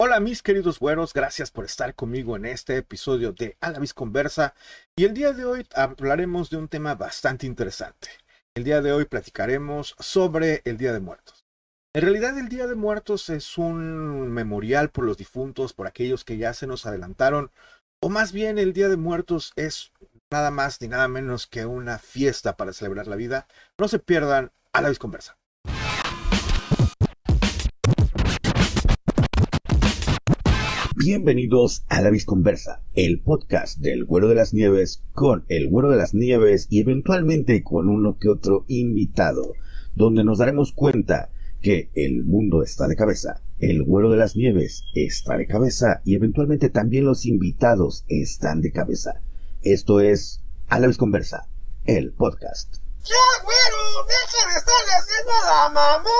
Hola mis queridos güeros, gracias por estar conmigo en este episodio de Alavis Conversa y el día de hoy hablaremos de un tema bastante interesante. El día de hoy platicaremos sobre el Día de Muertos. En realidad el Día de Muertos es un memorial por los difuntos, por aquellos que ya se nos adelantaron, o más bien el Día de Muertos es nada más ni nada menos que una fiesta para celebrar la vida. No se pierdan Alavis Conversa. Bienvenidos a La Visconversa, el podcast del Güero de las Nieves con el Güero de las Nieves y eventualmente con uno que otro invitado, donde nos daremos cuenta que el mundo está de cabeza, el Güero de las Nieves está de cabeza y eventualmente también los invitados están de cabeza. Esto es A La Visconversa, el podcast. ¡Ya, güero! ¡Deja de estarle haciendo la mamá!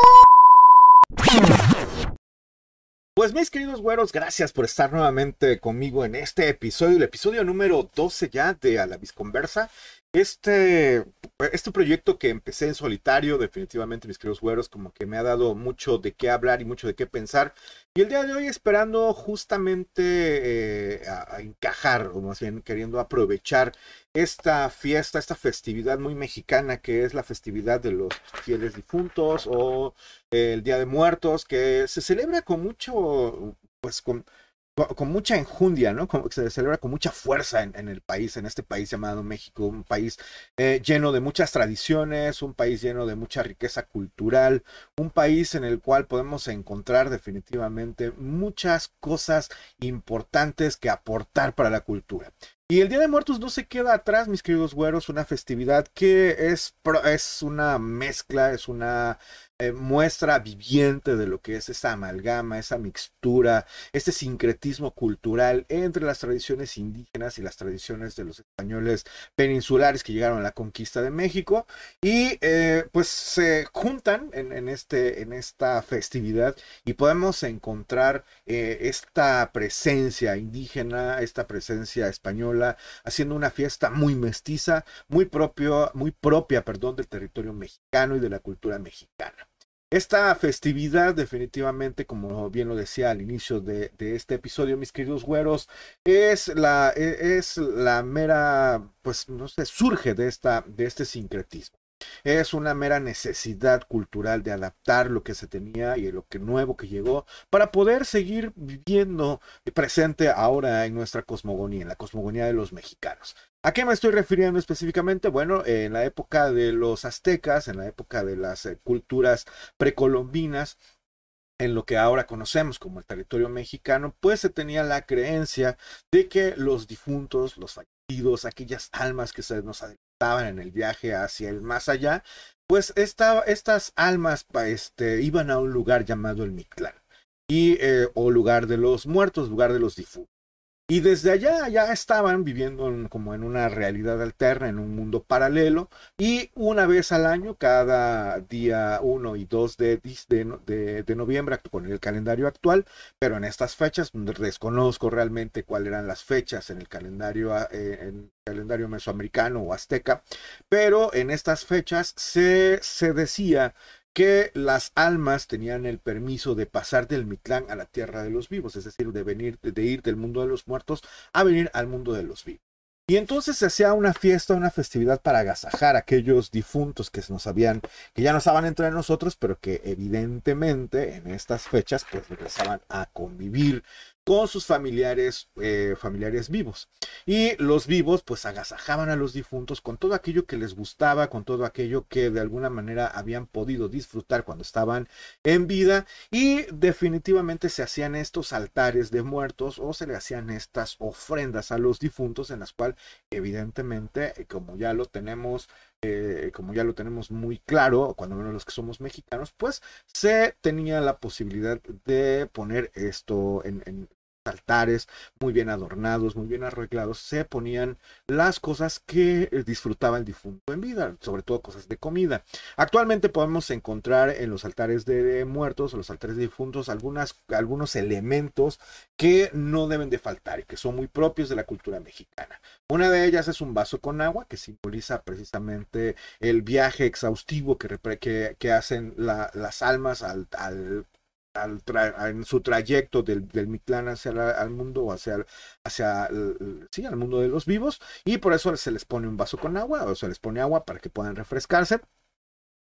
Pues mis queridos güeros, gracias por estar nuevamente conmigo en este episodio, el episodio número 12 ya de A la Visconversa. Este, este proyecto que empecé en solitario, definitivamente mis queridos güeros, como que me ha dado mucho de qué hablar y mucho de qué pensar. Y el día de hoy esperando justamente eh, a, a encajar, o más bien queriendo aprovechar esta fiesta, esta festividad muy mexicana que es la festividad de los fieles difuntos o el Día de Muertos, que se celebra con mucho, pues con, con mucha enjundia, ¿no? Como que se celebra con mucha fuerza en, el país, en este país llamado México, un país eh, lleno de muchas tradiciones, un país lleno de mucha riqueza cultural, un país en el cual podemos encontrar definitivamente muchas cosas importantes que aportar para la cultura. Y el Día de Muertos no se queda atrás, mis queridos güeros, una festividad que es, es una mezcla, es una eh, muestra viviente de lo que es esa amalgama, esa mixtura, este sincretismo cultural entre las tradiciones indígenas y las tradiciones de los españoles peninsulares que llegaron a la conquista de México y eh, pues se juntan en, en, este, en esta festividad y podemos encontrar eh, esta presencia indígena, esta presencia española, haciendo una fiesta muy mestiza, muy propio, muy propia, perdón, del territorio mexicano y de la cultura mexicana. Esta festividad definitivamente, como bien lo decía al inicio de, este episodio, mis queridos güeros, es la, es la mera, pues no sé, surge de, esta, de este sincretismo. Es una mera necesidad cultural de adaptar lo que se tenía y lo que nuevo que llegó para poder seguir viviendo presente ahora en nuestra cosmogonía, en la cosmogonía de los mexicanos. ¿A qué me estoy refiriendo específicamente? Bueno, en la época de los aztecas, en la época de las eh, culturas precolombinas, en lo que ahora conocemos como el territorio mexicano, pues se tenía la creencia de que los difuntos, los fallecidos, aquellas almas que se nos adelantaban en el viaje hacia el más allá, pues esta, estas almas este, iban a un lugar llamado el Mictlán, y, eh, o lugar de los muertos, lugar de los difuntos. Y desde allá ya estaban viviendo en, como en una realidad alterna, en un mundo paralelo. Y una vez al año, cada día 1 y 2 de, de, de, noviembre, con el calendario actual, pero en estas fechas, desconozco realmente cuáles eran las fechas en el calendario, eh, en el calendario mesoamericano o azteca, pero en estas fechas se decía que las almas tenían el permiso de pasar del Mictlán a la tierra de los vivos, es decir, de venir, de ir del mundo de los muertos a venir al mundo de los vivos. Y entonces se hacía una fiesta, una festividad para agasajar a aquellos difuntos que nos habían, que ya no estaban entre nosotros, pero que evidentemente en estas fechas pues regresaban a convivir con sus familiares, eh, familiares vivos. Y los vivos pues agasajaban a los difuntos con todo aquello que les gustaba, con todo aquello que de alguna manera habían podido disfrutar cuando estaban en vida. Y definitivamente se hacían estos altares de muertos o se le hacían estas ofrendas a los difuntos en las cuales evidentemente, eh, como ya lo tenemos eh, como ya lo tenemos muy claro, cuando menos los que somos mexicanos, pues se tenía la posibilidad de poner esto en, en altares muy bien adornados, muy bien arreglados, se ponían las cosas que eh, disfrutaba el difunto en vida, sobre todo cosas de comida. Actualmente podemos encontrar en los altares de muertos, los altares de difuntos, algunas, algunos elementos que no deben de faltar y que son muy propios de la cultura mexicana. Una de ellas es un vaso con agua que simboliza precisamente el viaje exhaustivo que, que, hacen la, las almas al, al al en su trayecto del, del Mictlán hacia el mundo o hacia, hacia sí, al mundo de los vivos y por eso se les pone un vaso con agua o se les pone agua para que puedan refrescarse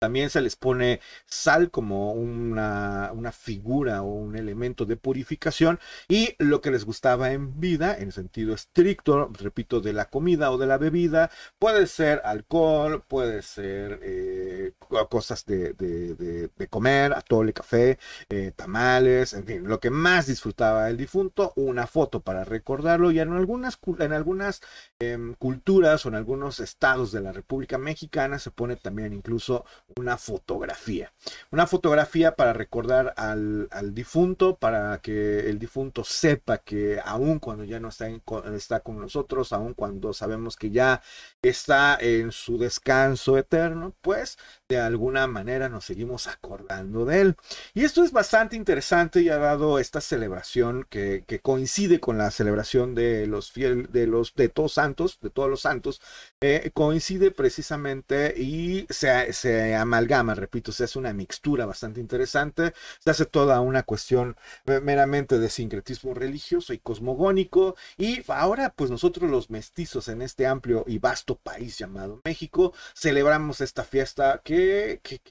también se les pone sal como una, una, figura o un elemento de purificación y lo que les gustaba en vida, en sentido estricto, repito, de la comida o de la bebida, puede ser alcohol, puede ser eh, cosas de, de, de, comer, atole, café, eh, tamales, en fin, lo que más disfrutaba el difunto, una foto para recordarlo y en algunas, en algunas em, culturas o en algunos estados de la República Mexicana se pone también incluso una fotografía. Una fotografía para recordar al, difunto, para que el difunto sepa que aun cuando ya no está, está con nosotros, aun cuando sabemos que ya está en su descanso eterno, pues de alguna manera nos seguimos acordando de él. Y esto es bastante interesante y ha dado esta celebración que, coincide con la celebración de los fieles, de los de todos santos, de todos los santos, eh, coincide precisamente y se, se amalgama, repito, se hace una mixtura bastante interesante, se hace toda una cuestión meramente de sincretismo religioso y cosmogónico y ahora pues nosotros los mestizos en este amplio y vasto país llamado México celebramos esta fiesta que, que,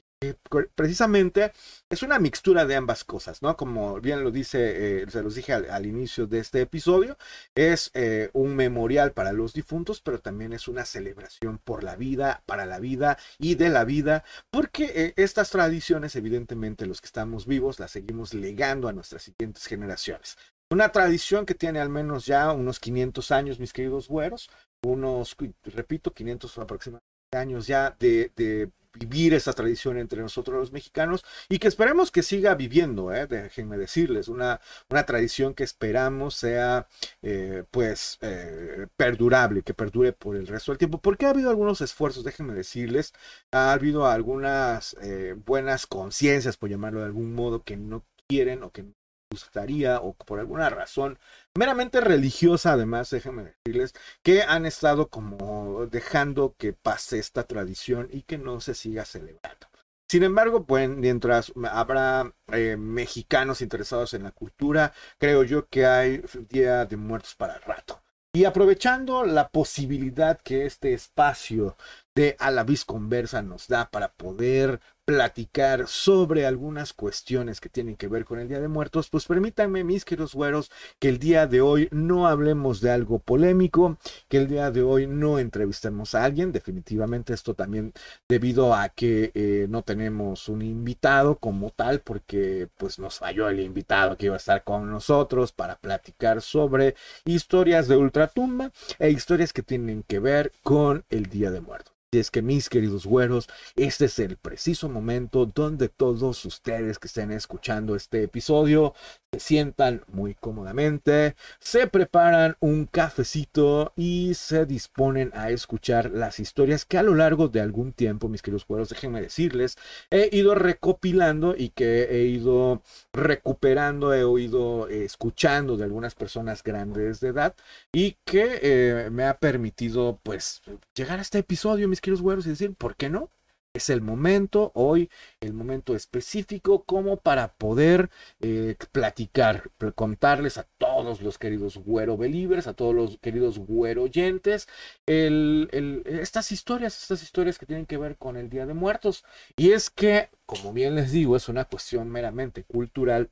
precisamente es una mixtura de ambas cosas, ¿no? Como bien lo dice, eh, se los dije al, inicio de este episodio, es eh, un memorial para los difuntos, pero también es una celebración por la vida, para la vida y de la vida, porque eh, estas tradiciones, evidentemente, los que estamos vivos, las seguimos legando a nuestras siguientes generaciones. Una tradición que tiene al menos ya unos 500 años, mis queridos güeros, unos, repito, 500 aproximadamente años ya de vivir esa tradición entre nosotros los mexicanos y que esperemos que siga viviendo, ¿eh? déjenme decirles, una, una tradición que esperamos sea eh, pues eh, perdurable, que perdure por el resto del tiempo, porque ha habido algunos esfuerzos, déjenme decirles, ha habido algunas eh, buenas conciencias, por llamarlo de algún modo, que no quieren o que gustaría o por alguna razón meramente religiosa además, déjenme decirles, que han estado como dejando que pase esta tradición y que no se siga celebrando. Sin embargo, pues mientras habrá eh, mexicanos interesados en la cultura, creo yo que hay Día de Muertos para rato. Y aprovechando la posibilidad que este espacio de A la Conversa nos da para poder platicar sobre algunas cuestiones que tienen que ver con el Día de Muertos, pues permítanme, mis queridos güeros, que el día de hoy no hablemos de algo polémico, que el día de hoy no entrevistemos a alguien, definitivamente esto también debido a que eh, no tenemos un invitado como tal, porque pues nos falló el invitado que iba a estar con nosotros para platicar sobre historias de ultratumba e historias que tienen que ver con el Día de Muertos es que mis queridos güeros, este es el preciso momento donde todos ustedes que estén escuchando este episodio se sientan muy cómodamente, se preparan un cafecito y se disponen a escuchar las historias que a lo largo de algún tiempo, mis queridos güeros, déjenme decirles, he ido recopilando y que he ido recuperando, he ido escuchando de algunas personas grandes de edad y que eh, me ha permitido pues llegar a este episodio, mis queridos güeros, y decir, ¿por qué no? Es el momento, hoy, el momento específico como para poder eh, platicar, contarles a todos los queridos güero believers, a todos los queridos güero oyentes, estas historias, estas historias que tienen que ver con el Día de Muertos. Y es que, como bien les digo, es una cuestión meramente cultural,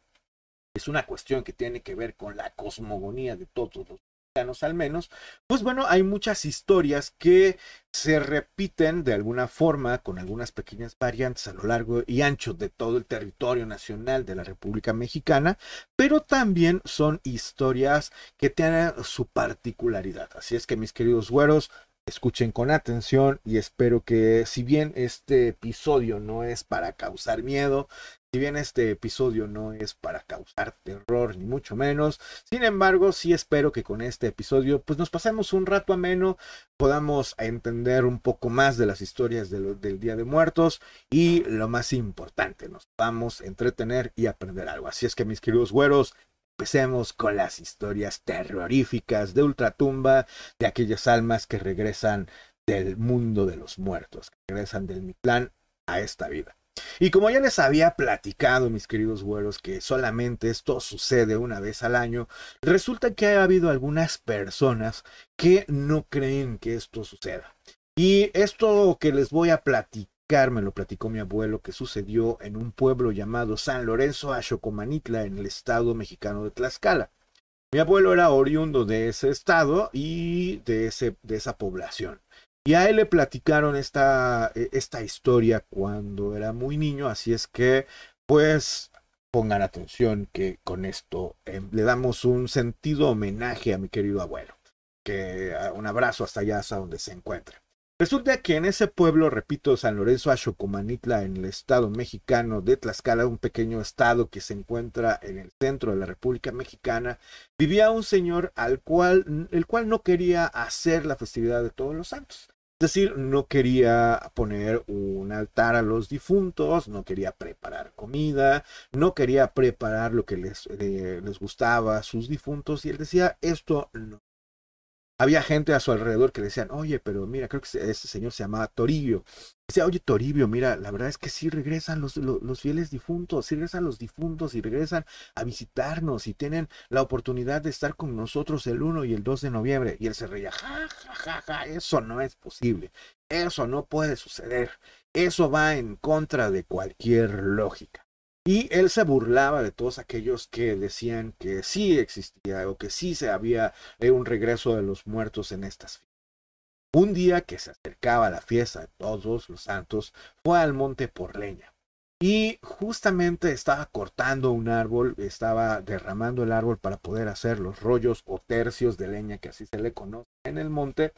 es una cuestión que tiene que ver con la cosmogonía de todos los al menos, pues bueno, hay muchas historias que se repiten de alguna forma con algunas pequeñas variantes a lo largo y ancho de todo el territorio nacional de la República Mexicana, pero también son historias que tienen su particularidad. Así es que mis queridos güeros, escuchen con atención y espero que si bien este episodio no es para causar miedo, si bien este episodio no es para causar terror ni mucho menos, sin embargo sí espero que con este episodio pues nos pasemos un rato ameno, podamos entender un poco más de las historias del Día de Muertos y lo más importante, nos vamos a entretener y aprender algo. Así es que mis queridos güeros, Empecemos con las historias terroríficas de Ultratumba, de aquellas almas que regresan del mundo de los muertos, que regresan del Mictlán a esta vida. Y como ya les había platicado, mis queridos güeros, que solamente esto sucede una vez al año, resulta que ha habido algunas personas que no creen que esto suceda. Y esto que les voy a platicar, me lo platicó mi abuelo, que sucedió en un pueblo llamado San Lorenzo Axocomanitla, en el estado mexicano de Tlaxcala. Mi abuelo era oriundo de ese estado y de, ese, de esa población. Y a él le platicaron esta, e, esta historia cuando era muy niño, así es que, pues, pongan atención que con esto em, le damos un sentido homenaje a mi querido abuelo. Que un abrazo hasta allá, hasta donde se encuentre. Resulta que en ese pueblo, repito, San Lorenzo Axocomanitla, en el estado mexicano de Tlaxcala, un pequeño estado que se encuentra en el centro de la República Mexicana, vivía un señor al cual, el cual no quería hacer la festividad de todos los santos. Es decir, no quería poner un altar a los difuntos, no quería preparar comida, no quería preparar lo que les, eh, les gustaba a sus difuntos, y él decía, esto no había gente a su alrededor que le decían, oye, pero mira, creo que ese señor se llamaba Toribio. Decía, oye, Toribio, mira, la verdad es que sí regresan los, los, fieles difuntos, sí regresan los difuntos y regresan a visitarnos y tienen la oportunidad de estar con nosotros el 1 y el 2 de noviembre. Y él se reía, ja, ja, ja, ja, eso no es posible, eso no puede suceder, eso va en contra de cualquier lógica. Y él se burlaba de todos aquellos que decían que sí existía o que sí se había un regreso de los muertos en estas fiestas. Un día que se acercaba la fiesta de todos los santos, fue al monte por leña. Y justamente estaba cortando un árbol, estaba derramando el árbol para poder hacer los rollos o tercios de leña, que así se le conoce en el monte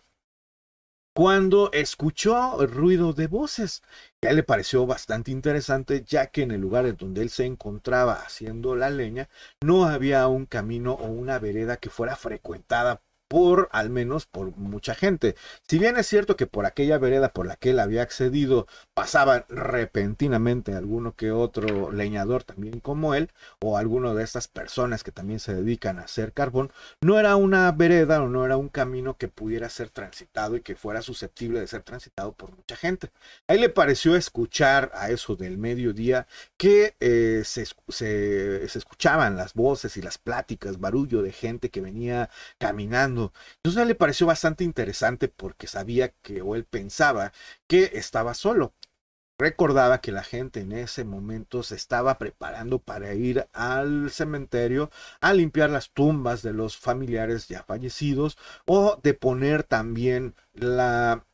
cuando escuchó ruido de voces. A él le pareció bastante interesante, ya que en el lugar en donde él se encontraba haciendo la leña, no había un camino o una vereda que fuera frecuentada por al menos por mucha gente. Si bien es cierto que por aquella vereda por la que él había accedido pasaban repentinamente alguno que otro leñador también como él, o alguno de estas personas que también se dedican a hacer carbón, no era una vereda o no era un camino que pudiera ser transitado y que fuera susceptible de ser transitado por mucha gente. Ahí le pareció escuchar a eso del mediodía que eh, se escuchaban las voces y las pláticas, barullo de gente que venía caminando entonces le pareció bastante interesante porque sabía que, o él pensaba que estaba solo. Recordaba que la gente en ese momento se estaba preparando para ir al cementerio a limpiar las tumbas de los familiares ya fallecidos o de poner también la,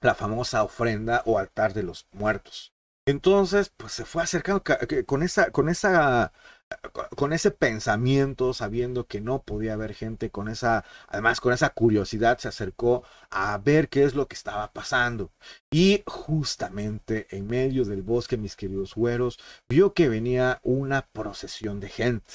la famosa ofrenda o altar de los muertos. Entonces, pues se fue acercando con esa, con esa con ese pensamiento, sabiendo que no podía haber gente con esa, además con esa curiosidad, se acercó a ver qué es lo que estaba pasando. Y justamente en medio del bosque, mis queridos güeros, vio que venía una procesión de gente.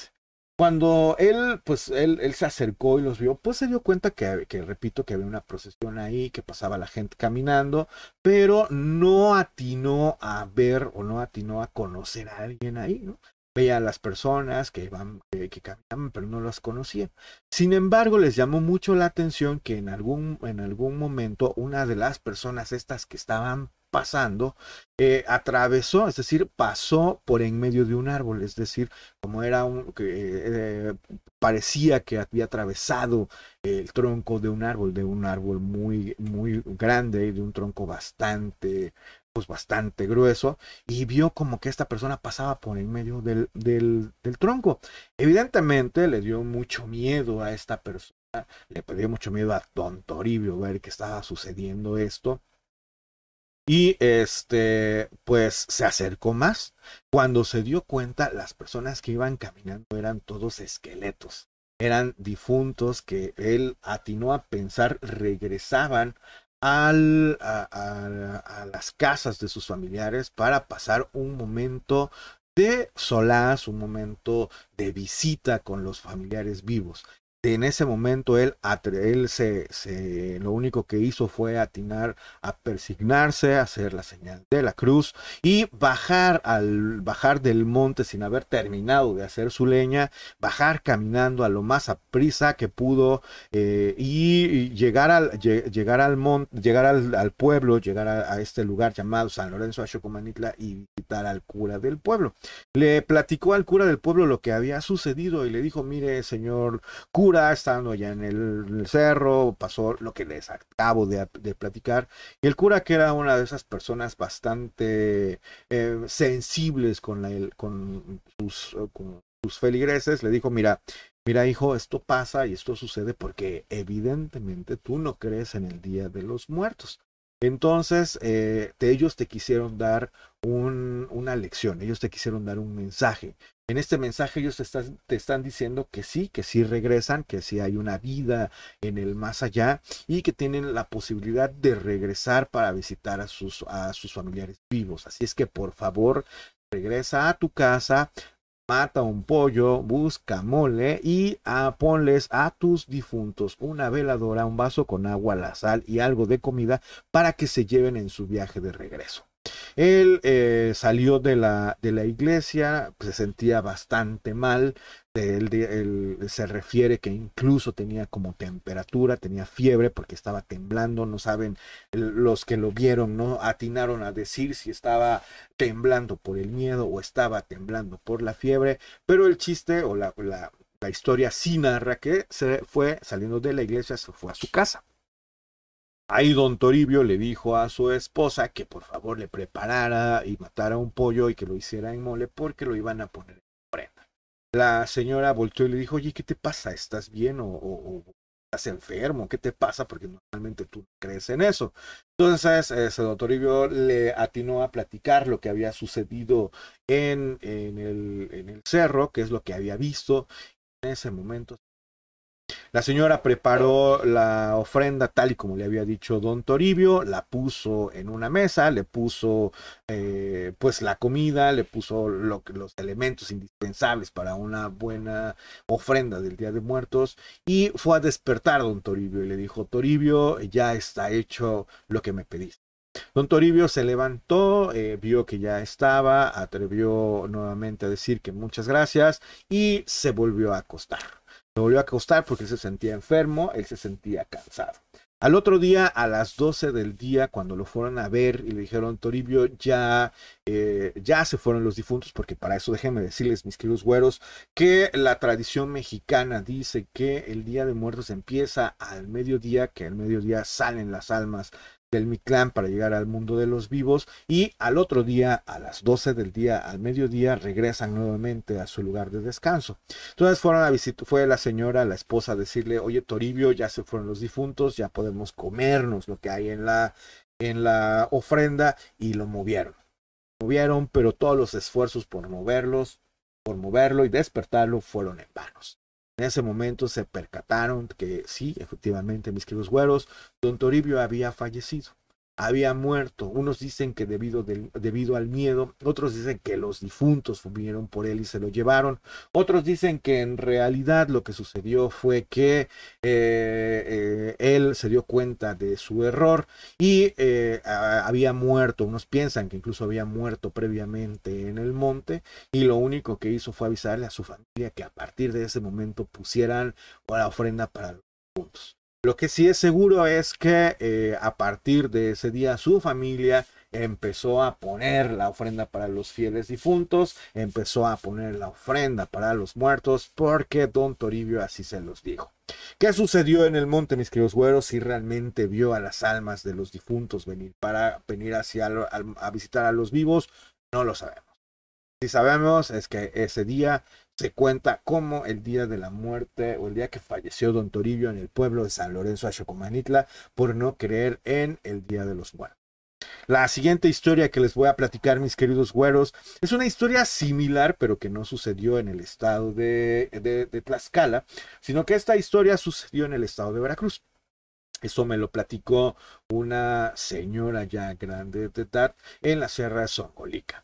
Cuando él, pues él, él se acercó y los vio, pues se dio cuenta que, que, repito, que había una procesión ahí, que pasaba la gente caminando, pero no atinó a ver o no atinó a conocer a alguien ahí, ¿no? Veía a las personas que iban, que, caminaban, pero no las conocía. Sin embargo, les llamó mucho la atención que en algún, en algún momento una de las personas estas que estaban pasando, eh, atravesó, es decir, pasó por en medio de un árbol, es decir, como era un, que eh, parecía que había atravesado el tronco de un árbol, de un árbol muy, muy grande de un tronco bastante, pues bastante grueso y vio como que esta persona pasaba por en medio del, del, tronco. Evidentemente le dio mucho miedo a esta persona, le dio mucho miedo a Don Toribio ver que estaba sucediendo esto. Y este, pues se acercó más. Cuando se dio cuenta, las personas que iban caminando eran todos esqueletos. Eran difuntos que él atinó a pensar regresaban al, a, las casas de sus familiares para pasar un momento de solaz, un momento de visita con los familiares vivos. En ese momento él, él se, se, lo único que hizo fue atinar a persignarse, hacer la señal de la cruz y bajar al bajar del monte sin haber terminado de hacer su leña, bajar caminando a lo más a prisa que pudo eh, y, llegar al llegar al monte, llegar al, pueblo, llegar a, este lugar llamado San Lorenzo Xocomanitla y visitar al cura del pueblo. Le platicó al cura del pueblo lo que había sucedido y le dijo, mire señor cura estando ya en el, cerro, pasó lo que les acabo de, platicar. Y el cura, que era una de esas personas bastante eh, sensibles sus, con sus feligreses, le dijo, mira, mira hijo, esto pasa y esto sucede porque evidentemente tú no crees en el Día de los Muertos. Entonces, eh, ellos te quisieron dar una lección, ellos te quisieron dar un mensaje. En este mensaje ellos te están, diciendo que sí, que sí regresan, que sí hay una vida en el más allá y que tienen la posibilidad de regresar para visitar a sus, a sus familiares vivos. Así es que por favor, regresa a tu casa, mata un pollo, busca mole y ah, ponles a tus difuntos una veladora, un vaso con agua, la sal y algo de comida para que se lleven en su viaje de regreso. Él eh, salió de la, de la iglesia, se sentía bastante mal. Él, se refiere que incluso tenía como temperatura, tenía fiebre porque estaba temblando. No saben, los que lo vieron no atinaron a decir si estaba temblando por el miedo o estaba temblando por la fiebre. Pero el chiste o la, la, la historia sí narra que se fue saliendo de la iglesia, se fue a su casa. Ahí don Toribio le dijo a su esposa que por favor le preparara y matara un pollo y que lo hiciera en mole porque lo iban a poner en ofrenda. La señora volteó y le dijo, oye, ¿qué te pasa? ¿Estás bien o, estás enfermo? ¿Qué te pasa? Porque normalmente tú crees en eso. Entonces, ese don Toribio le atinó a platicar lo que había sucedido en, el, en el cerro, que es lo que había visto. En ese momento la señora preparó la ofrenda tal y como le había dicho don Toribio, la puso en una mesa, le puso eh, pues la comida, le puso lo, los elementos indispensables para una buena ofrenda del Día de Muertos y fue a despertar a don Toribio y le dijo, Toribio, ya está hecho lo que me pediste. Don Toribio se levantó, eh, vio que ya estaba, atrevió nuevamente a decir que muchas gracias y se volvió a acostar. Se volvió a acostar porque se sentía enfermo, él se sentía cansado. Al otro día, a las 12 del día, cuando lo fueron a ver y le dijeron, Toribio, ya, eh, ya se fueron los difuntos, porque para eso déjenme decirles, mis queridos güeros, que la tradición mexicana dice que el Día de Muertos empieza al mediodía, que al mediodía salen las almas del Mictlán para llegar al mundo de los vivos y al otro día a las 12 del día al mediodía regresan nuevamente a su lugar de descanso. Entonces fueron a visitar, fue la señora, la esposa a decirle, oye Toribio, ya se fueron los difuntos, ya podemos comernos lo que hay en la, en la ofrenda y lo movieron. Movieron, pero todos los esfuerzos por moverlos, por moverlo y despertarlo fueron en vanos. En ese momento se percataron que sí, efectivamente, mis queridos güeros, don Toribio había fallecido había muerto. Unos dicen que debido, debido al miedo, otros dicen que los difuntos vinieron por él y se lo llevaron, otros dicen que en realidad lo que sucedió fue que eh, eh, él se dio cuenta de su error y eh, había muerto. Unos piensan que incluso había muerto previamente en el monte y lo único que hizo fue avisarle a su familia que a partir de ese momento pusieran la ofrenda para los difuntos. Lo que sí es seguro es que eh, a partir de ese día su familia empezó a poner la ofrenda para los fieles difuntos, empezó a poner la ofrenda para los muertos, porque don Toribio así se los dijo. ¿Qué sucedió en el monte, mis queridos güeros? Si realmente vio a las almas de los difuntos venir para venir hacia a visitar a los vivos, no lo sabemos. Si sabemos es que ese día se cuenta como el día de la muerte o el día que falleció don Toribio en el pueblo de San Lorenzo Xocomanitla por no creer en el día de los muertos. La siguiente historia que les voy a platicar, mis queridos güeros, es una historia similar, pero que no sucedió en el estado de, de, Tlaxcala, sino que esta historia sucedió en el estado de Veracruz. Eso me lo platicó una señora ya grande de edad en la Sierra de Songolica.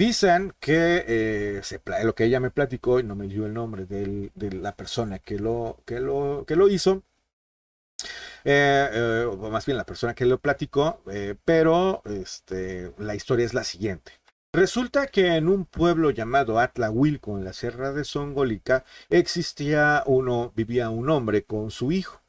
Dicen que eh, lo que ella me platicó y no me dio el nombre de la persona que lo, que lo, que lo hizo, eh, eh, o más bien la persona que lo platicó, pero este, la historia es la siguiente. Resulta que en un pueblo llamado Atlahuilco, en la Sierra de Songolica, existía uno, vivía un hombre con su hijo.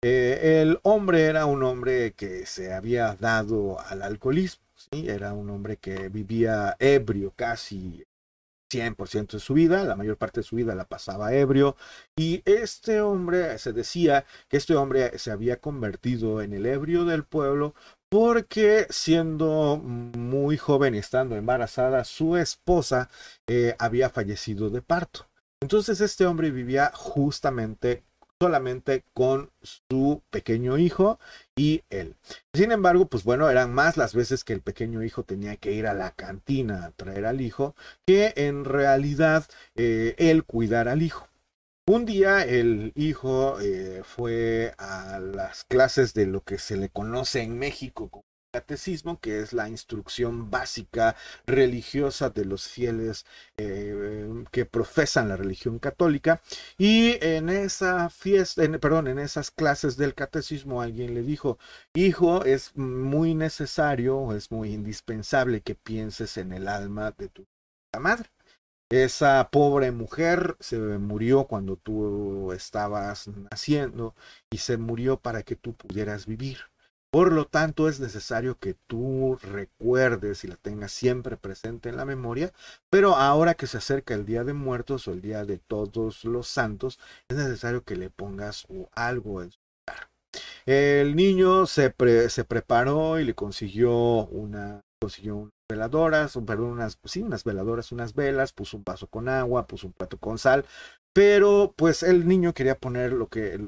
el hombre era un hombre que se había dado al alcoholismo era un hombre que vivía ebrio casi 100% de su vida, la mayor parte de su vida la pasaba ebrio, y este hombre, se decía que este hombre se había convertido en el ebrio del pueblo porque siendo muy joven y estando embarazada, su esposa eh, había fallecido de parto. Entonces este hombre vivía justamente solamente con su pequeño hijo y él. Sin embargo, pues bueno, eran más las veces que el pequeño hijo tenía que ir a la cantina a traer al hijo que en realidad eh, él cuidar al hijo. Un día el hijo eh, fue a las clases de lo que se le conoce en México catecismo, que es la instrucción básica religiosa de los fieles eh, que profesan la religión católica. Y en esa fiesta, perdón, en esas clases del catecismo alguien le dijo, hijo, es muy necesario, es muy indispensable que pienses en el alma de tu madre. Esa pobre mujer se murió cuando tú estabas naciendo y se murió para que tú pudieras vivir. Por lo tanto, es necesario que tú recuerdes y la tengas siempre presente en la memoria, pero ahora que se acerca el Día de Muertos o el Día de Todos los Santos, es necesario que le pongas algo en su lugar. El niño se, se preparó y le consiguió una consiguió veladoras, perdón, unas, sí, unas veladoras, unas velas, puso un vaso con agua, puso un plato con sal, pero pues el niño quería poner lo que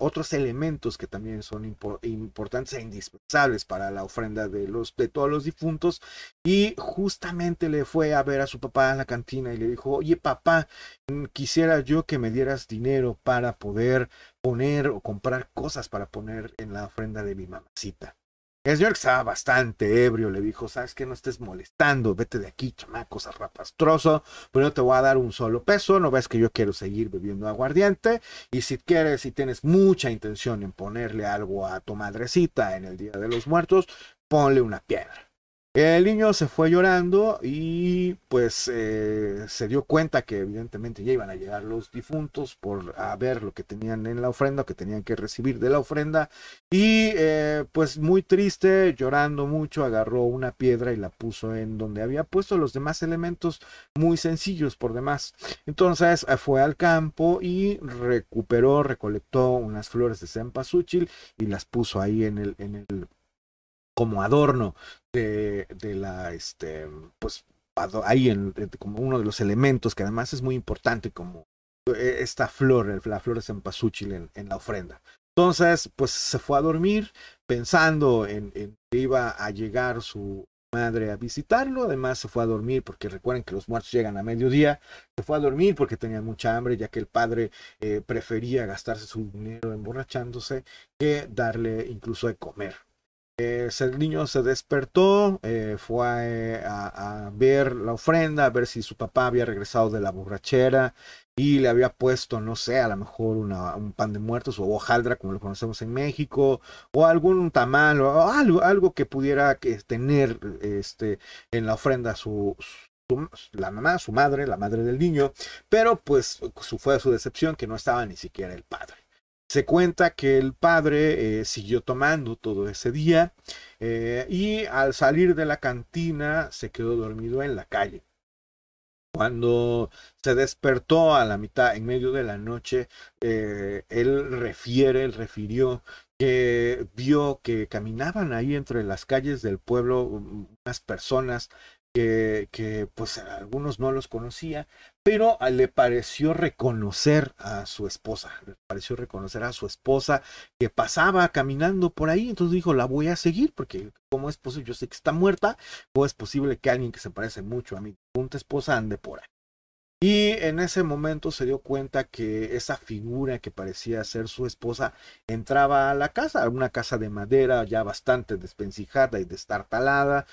otros elementos que también son importantes e indispensables para la ofrenda de los de todos los difuntos. Y justamente le fue a ver a su papá en la cantina y le dijo oye papá mm, quisiera yo que me dieras dinero para poder poner o comprar cosas para poner en la ofrenda de mi mamacita el señor que estaba bastante ebrio le dijo, sabes que no estés molestando, vete de aquí, chamaco, zarrapastroso, pero no te voy a dar un solo peso, no ves que yo quiero seguir bebiendo aguardiente, y si quieres, si tienes mucha intención en ponerle algo a tu madrecita en el Día de los Muertos, ponle una piedra. El niño se fue llorando y pues eh, se dio cuenta que evidentemente ya iban a llegar los difuntos por a ver lo que tenían en la ofrenda, que tenían que recibir de la ofrenda. Y eh, pues muy triste, llorando mucho, agarró una piedra y la puso en donde había puesto los demás elementos muy sencillos por demás. Entonces eh, fue al campo y recuperó, recolectó unas flores de cempasúchil y las puso ahí en el, en el como adorno de, la, este, pues ahí en, como uno de los elementos que además es muy importante como eh, esta flor, la flor de cempasúchil en, en la ofrenda. Entonces, pues se fue a dormir pensando en, en, que iba a llegar su madre a visitarlo. Además, se fue a dormir porque recuerden que los muertos llegan a mediodía. Se fue a dormir porque tenía mucha hambre, ya que el padre eh, prefería gastarse su dinero emborrachándose que darle incluso de comer el niño se despertó, eh, fue a, ver la ofrenda, a ver si su papá había regresado de la borrachera y le había puesto, no sé, a lo mejor un pan de muertos o hojaldra, como lo conocemos en México, o algún tamal o algo, algo que pudiera tener este, en la ofrenda su, la mamá, su madre, la madre del niño, pero pues su, fue su decepción que no estaba ni siquiera el padre. Se cuenta que el padre eh, siguió tomando todo ese día eh, y al salir de la cantina se quedó dormido en la calle. Cuando se despertó a la mitad, en medio de la noche, eh, él refiere, él refirió que vio que caminaban ahí entre las calles del pueblo unas personas que, que, pues algunos no los conocía, pero le pareció reconocer a su esposa, le pareció reconocer a su esposa que pasaba caminando por ahí, entonces dijo, la voy a seguir, porque como es posible, yo sé que está muerta, o es posible que alguien que se parece mucho a mi punta esposa ande por ahí. Y en ese momento se dio cuenta que esa figura que parecía ser su esposa entraba a la casa, una casa de madera ya bastante despencijada y destartalada,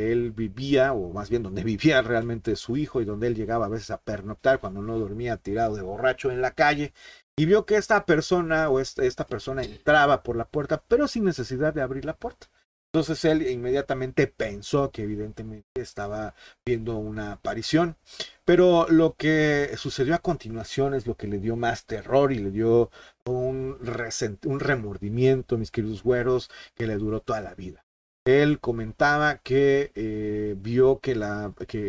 él vivía, o más bien donde vivía realmente su hijo y donde él llegaba a veces a pernoctar cuando no dormía tirado de borracho en la calle, y vio que esta persona o esta, persona entraba por la puerta, pero sin necesidad de abrir la puerta. Entonces él inmediatamente pensó que evidentemente estaba viendo una aparición. Pero lo que sucedió a continuación es lo que le dio más terror y le dio un, un remordimiento, mis queridos güeros, que le duró toda la vida. Él comentaba que eh, vio que,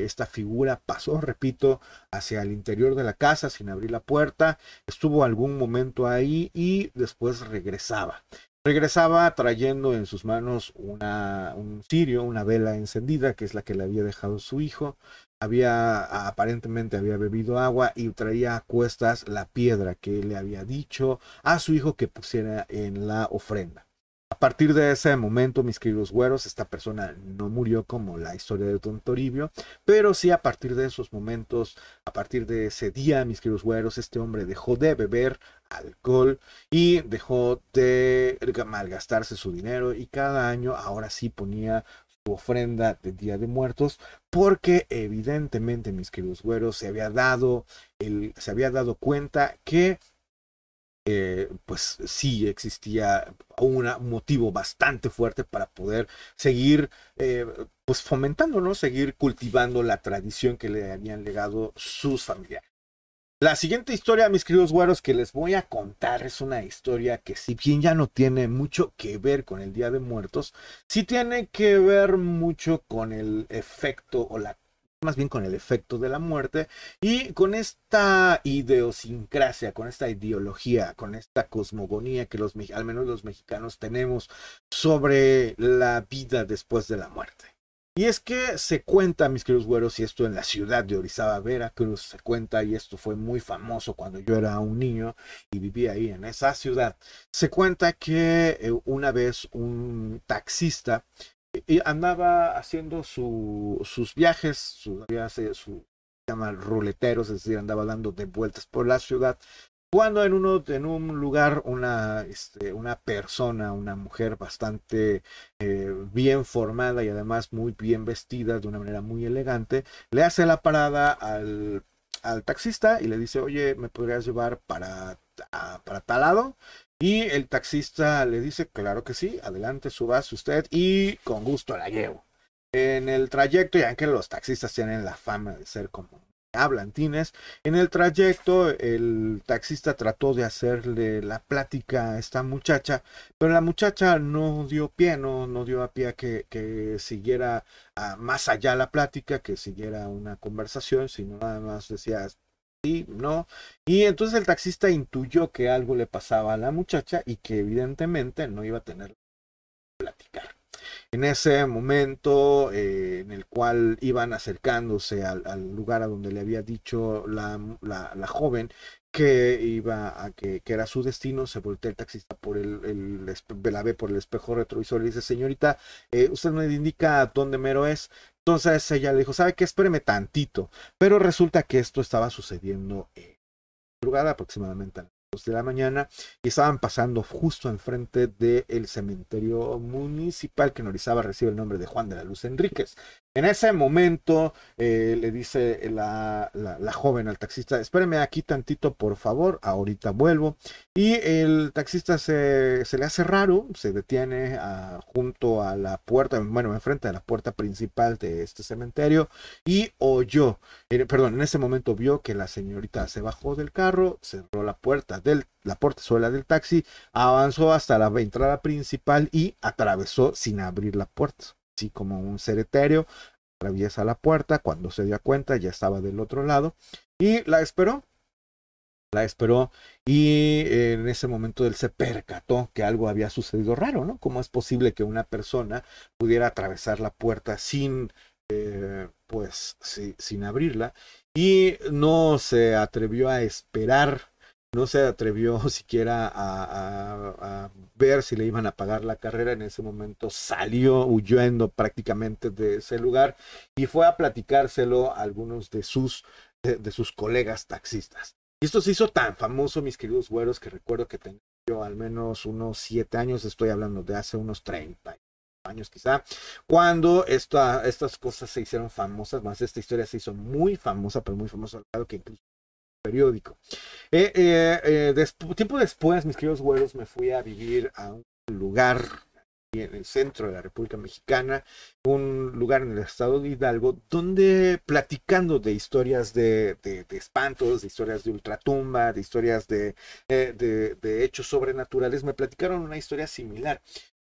esta figura pasó, repito, hacia el interior de la casa sin abrir la puerta, estuvo algún momento ahí y después regresaba. Regresaba trayendo en sus manos un cirio, una vela encendida, que es la que le había dejado su hijo. Había, aparentemente había bebido agua y traía a cuestas la piedra que le había dicho a su hijo que pusiera en la ofrenda. A partir de ese momento, mis queridos güeros, esta persona no murió como la historia de Don Toribio, pero sí a partir de esos momentos, a partir de ese día, mis queridos güeros, este hombre dejó de beber alcohol y dejó de malgastarse su dinero y cada año ahora sí ponía su ofrenda de Día de Muertos porque evidentemente mis queridos güeros se había dado se había dado cuenta que eh, pues sí existía un motivo bastante fuerte para poder seguir eh, pues fomentando, ¿no? Seguir cultivando la tradición que le habían legado sus familiares. La siguiente historia, mis queridos güeros, que les voy a contar es una historia que si bien ya no tiene mucho que ver con el Día de Muertos, sí tiene que ver mucho con el efecto o la más bien con el efecto de la muerte y con esta idiosincrasia, con esta ideología, con esta cosmogonía que los, al menos los mexicanos tenemos sobre la vida después de la muerte. Y es que se cuenta, mis queridos güeros, y esto en la ciudad de Orizaba, Veracruz, se cuenta, y esto fue muy famoso cuando yo era un niño y vivía ahí en esa ciudad, se cuenta que eh, una vez un taxista andaba haciendo sus viajes, su, su llama ruleteros, es decir, andaba dando de vueltas por la ciudad. Cuando en, uno, en un lugar una, este, una persona, una mujer bastante eh, bien formada y además muy bien vestida de una manera muy elegante, le hace la parada al, al taxista y le dice, oye, ¿me podrías llevar para, para tal lado? Y el taxista le dice, claro que sí, adelante, subas usted y con gusto la llevo. En el trayecto, ya que los taxistas tienen la fama de ser como hablantines, en el trayecto el taxista trató de hacerle la plática a esta muchacha, pero la muchacha no dio pie, no, no dio a pie que, que siguiera más allá la plática, que siguiera una conversación, sino nada más decía, sí, no. Y entonces el taxista intuyó que algo le pasaba a la muchacha y que evidentemente no iba a tener platicar. En ese momento eh, en el cual iban acercándose al, lugar a donde le había dicho la, la, joven que iba a que, que, era su destino, se voltea el taxista por el, el, la ve por el espejo retrovisor y le dice, señorita, eh, usted me indica dónde mero es. Entonces ella le dijo, ¿sabe qué? Espéreme tantito. Pero resulta que esto estaba sucediendo en lugar aproximadamente de la mañana y estaban pasando justo enfrente del cementerio municipal que en recibe el nombre de Juan de la Luz Enríquez. En ese momento eh, le dice la, la, joven al taxista, espéreme aquí tantito por favor, ahorita vuelvo. Y el taxista se, se le hace raro, se detiene ah, junto a la puerta, bueno, enfrente de la puerta principal de este cementerio y oyó, perdón, en ese momento vio que la señorita se bajó del carro, cerró la puerta del, la portezuela del taxi, avanzó hasta la entrada principal y atravesó sin abrir la puerta así como un ser etéreo, atraviesa la puerta, cuando se dio cuenta ya estaba del otro lado y la esperó. La esperó y en ese momento él se percató que algo había sucedido raro, ¿no? ¿Cómo es posible que una persona pudiera atravesar la puerta sin, eh, pues, sin abrirla? Y no se atrevió a esperar no se atrevió siquiera a, ver si le iban a pagar la carrera. En ese momento salió huyendo prácticamente de ese lugar y fue a platicárselo a algunos de sus, de, sus colegas taxistas. Y esto se hizo tan famoso, mis queridos güeros, que recuerdo que tenía yo al menos unos siete años, estoy hablando de hace unos 30 años quizá, cuando esta, estas cosas se hicieron famosas, más esta historia se hizo muy famosa, pero muy famosa, al lado que incluso periódico. Eh, eh, eh tiempo después, mis queridos güeros, me fui a vivir a un lugar en el centro de la República Mexicana, un lugar en el estado de Hidalgo, donde platicando de historias de, de, espantos, de historias de ultratumba, de historias de, de, de, hechos sobrenaturales, me platicaron una historia similar.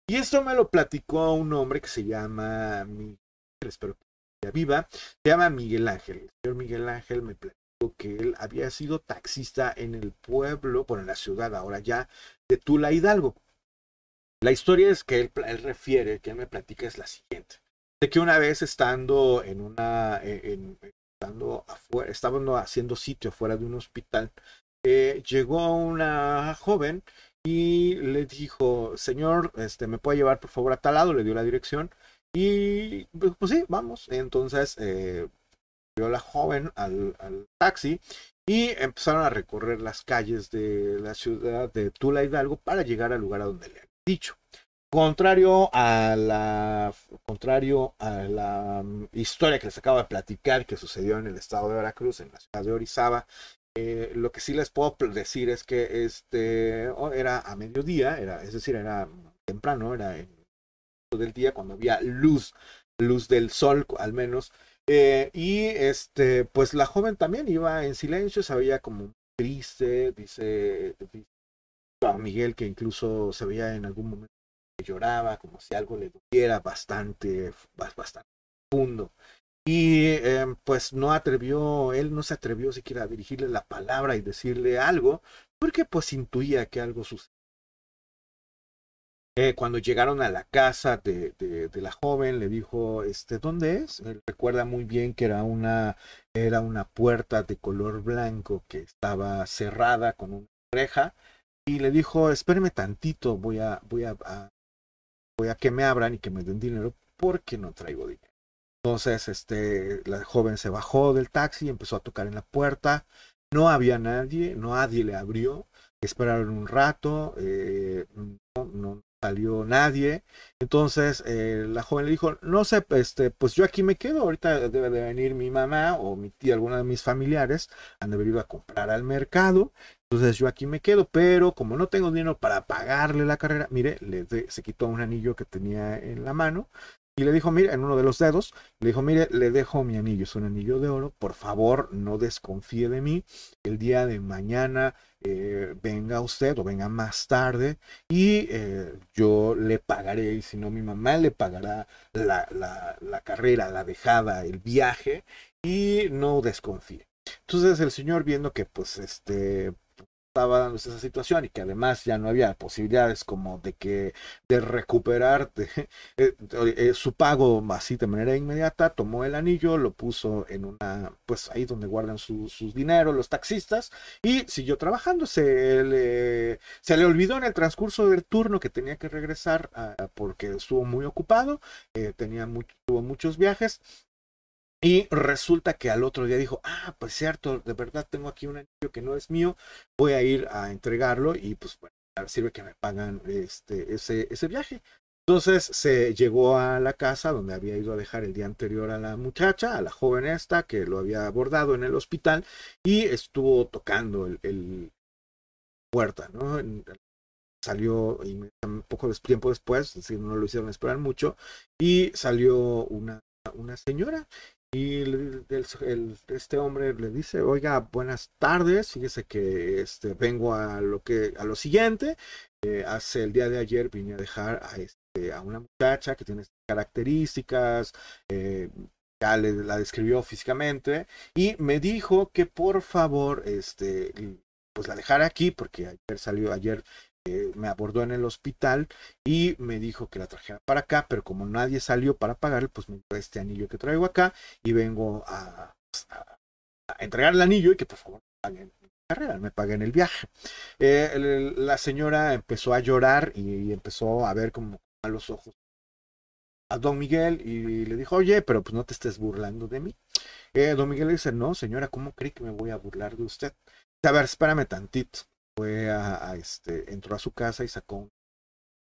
Y esto me lo platicó un hombre que se llama, Miguel, espero que viva, se llama Miguel Ángel. El señor Miguel Ángel me platicó que él había sido taxista en el pueblo, bueno, en la ciudad ahora ya, de Tula Hidalgo. La historia es que él, refiere, que él me platica es la siguiente. De que una vez estando en una, e, estando afuera, estaban haciendo sitio fuera de un hospital, eh, llegó una joven y le dijo, señor, este, ¿me puede llevar por favor a tal lado? Le dio la dirección y pues, pues sí, vamos. Entonces, eh, dio la joven al, taxi y empezaron a recorrer las calles de la ciudad de Tula Hidalgo para llegar al lugar a donde le dicho. Contrario a la, contrario a la mm, historia que les acabo de platicar que sucedió en el estado de Veracruz, en la ciudad de Orizaba, eh, lo que sí les puedo decir es que este era a mediodía, era, es decir, era temprano, era en del día cuando había luz, luz del sol al menos. Eh, y este, pues la joven también iba en silencio, se veía como triste, dice, a Miguel que incluso se veía en algún momento que lloraba, como si algo le doliera bastante, bastante profundo. Y em, pues no atrevió, él no se atrevió siquiera a dirigirle la palabra y decirle algo, porque pues intuía que algo sucedía. Eh, cuando llegaron a la casa de, de, la joven, le dijo, este, ¿dónde es? Él recuerda muy bien que era una, era una puerta de color blanco que estaba cerrada con una reja y le dijo, espéreme tantito, voy a, voy a, voy a que me abran y que me den dinero porque no traigo dinero. Entonces, este, la joven se bajó del taxi y empezó a tocar en la puerta. No había nadie, nadie le abrió. Esperaron un rato, eh, no, salió nadie. Entonces eh, la joven le dijo, no sé, este, pues yo aquí me quedo, ahorita debe de venir mi mamá o mi tía, alguna de mis familiares, han de venir a comprar al mercado. Entonces yo aquí me quedo, pero como no tengo dinero para pagarle la carrera, mire, le se quitó un anillo que tenía en la mano y le dijo, mire, en uno de los dedos, le dijo, mire, le dejo mi anillo, es un anillo de oro, por favor, no desconfíe de mí, el día de mañana eh, venga usted o venga más tarde y eh, yo le pagaré, y si no, mi mamá le pagará la, la, la carrera, la dejada, el viaje y no desconfíe. Entonces el señor viendo que pues este estaba dándose esa situación y que además ya no había posibilidades como de que de recuperar eh, eh, su pago así de manera inmediata, tomó el anillo, lo puso en una, pues ahí donde guardan sus dinero los taxistas y siguió trabajando. Se le, se le olvidó en el transcurso del turno que tenía que regresar ah, porque estuvo muy ocupado, eh, tenía tuvo muchos viajes y resulta que al otro día dijo, ah, pues cierto, de verdad tengo aquí un anillo que no es mío, voy a ir a entregarlo y pues bueno, sirve que me pagan este, ese, ese viaje. Entonces se llegó a la casa donde había ido a dejar el día anterior a la muchacha, a la joven esta que lo había abordado en el hospital y estuvo tocando el, puerta, ¿no? Salió un poco de tiempo después, es decir, no lo hicieron esperar mucho, y salió una, una señora y este hombre le dice, oiga, buenas tardes, fíjese que este, vengo a lo, que, a lo siguiente. Eh, hace el día de ayer vine a dejar a, este, a una muchacha que tiene características, eh, ya le, la describió físicamente, y me dijo que por favor, este, pues la dejara aquí, porque ayer salió, ayer me abordó en el hospital y me dijo que la trajera para acá, pero como nadie salió para pagar, pues me dio este anillo que traigo acá y vengo a, entregar el anillo y que por favor paguen carrera, me paguen el viaje. Eh, la señora empezó a llorar y, empezó a ver como a los ojos a don Miguel y le dijo, oye, pero pues no te estés burlando de mí. Eh, don Miguel le dice, no, señora, ¿cómo cree que me voy a burlar de usted? A ver, espérame tantito fue a, este, entró a su casa y sacó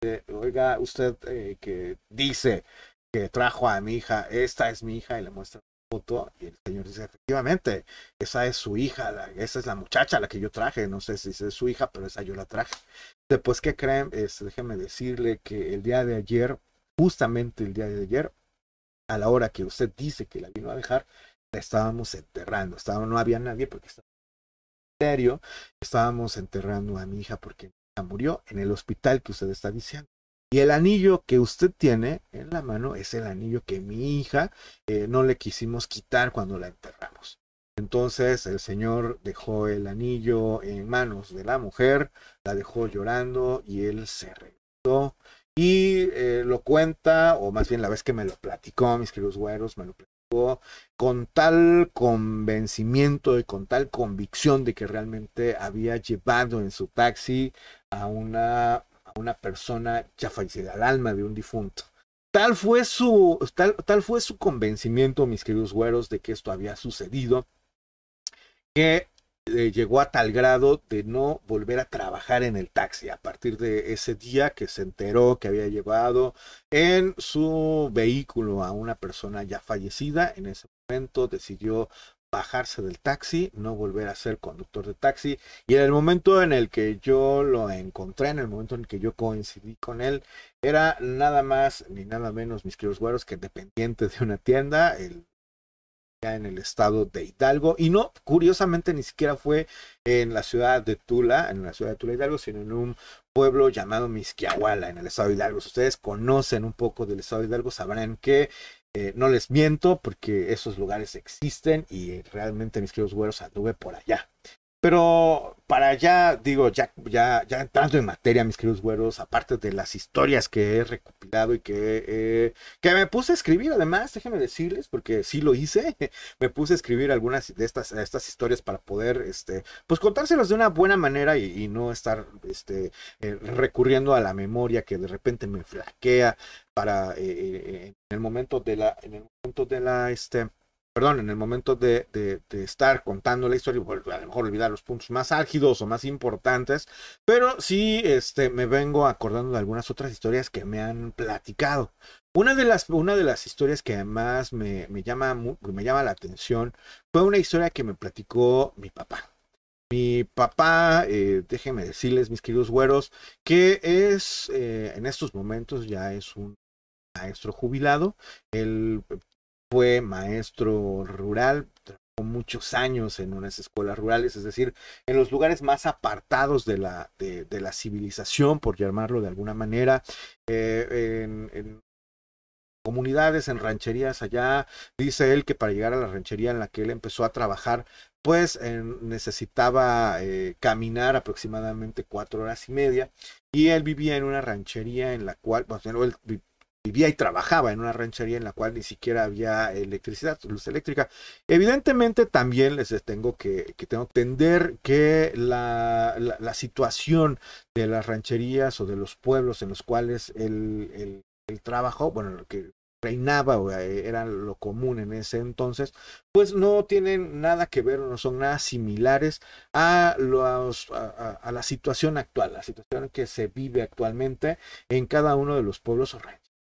eh, oiga, usted eh, que dice que trajo a mi hija, esta es mi hija, y le muestra la foto, y el señor dice, efectivamente, esa es su hija, esa es la muchacha a la que yo traje, no sé si es su hija, pero esa yo la traje. Después, ¿qué creen? Es, déjeme decirle que el día de ayer, justamente el día de ayer, a la hora que usted dice que la vino a dejar, la estábamos enterrando. Estaba, no había nadie porque estaba Estábamos enterrando a mi hija porque mi murió en el hospital que usted está diciendo. Y el anillo que usted tiene en la mano es el anillo que mi hija eh, no le quisimos quitar cuando la enterramos. Entonces el Señor dejó el anillo en manos de la mujer, la dejó llorando y él se regresó y eh, lo cuenta, o más bien la vez que me lo platicó, mis queridos güeros, me lo platicó con tal convencimiento y con tal convicción de que realmente había llevado en su taxi a una, a una persona ya fallecida, al alma de un difunto. Tal fue su, tal, tal fue su convencimiento, mis queridos güeros, de que esto había sucedido, que eh, llegó a tal grado de no volver a trabajar en el taxi a partir de ese día que se enteró que había llevado en su vehículo a una persona ya fallecida. En ese momento decidió bajarse del taxi, no volver a ser conductor de taxi. Y en el momento en el que yo lo encontré, en el momento en que yo coincidí con él, era nada más ni nada menos, mis queridos güeros, que dependiente de una tienda. El en el estado de Hidalgo y no, curiosamente ni siquiera fue en la ciudad de Tula, en la ciudad de Tula Hidalgo, sino en un pueblo llamado Misquiahuala en el estado de Hidalgo. Si ustedes conocen un poco del estado de Hidalgo, sabrán que eh, no les miento porque esos lugares existen y realmente mis queridos güeros anduve por allá. Pero para ya, digo, ya, ya, ya entrando en materia, mis queridos güeros, aparte de las historias que he recopilado y que, que me puse a escribir, además, déjenme decirles, porque sí lo hice, me puse a escribir algunas de estas, estas historias para poder, este, pues contárselas de una buena manera y, no estar, este, eh, recurriendo a la memoria que de repente me flaquea para, eh, eh, en el momento de la, en el momento de la, este, perdón, en el momento de, estar contando la historia, a lo mejor olvidar los puntos más álgidos o más importantes, pero sí este, me vengo acordando de algunas otras historias que me han platicado. Una de las, una de las historias que además me, me, llama, me llama la atención fue una historia que me platicó mi papá. Mi papá, eh, déjenme decirles, mis queridos güeros, que es eh, en estos momentos ya es un maestro jubilado. Él fue maestro rural, trabajó muchos años en unas escuelas rurales, es decir, en los lugares más apartados de la, de, la civilización, por llamarlo de alguna manera, eh, en, comunidades, en rancherías allá. Dice él que para llegar a la ranchería en la que él empezó a trabajar, pues necesitaba eh, caminar aproximadamente cuatro horas y media. Y él vivía en una ranchería en la cual, bueno, él vivía y trabajaba en una ranchería en la cual ni siquiera había electricidad, luz eléctrica. Evidentemente también les tengo que, que tengo que entender que la, la, situación de las rancherías o de los pueblos en los cuales el, el, trabajo, bueno, lo que reinaba o eh, era lo común en ese entonces, pues no tienen nada que ver, no son nada similares a, los, a, a la situación actual, la situación que se vive actualmente en cada uno de los pueblos o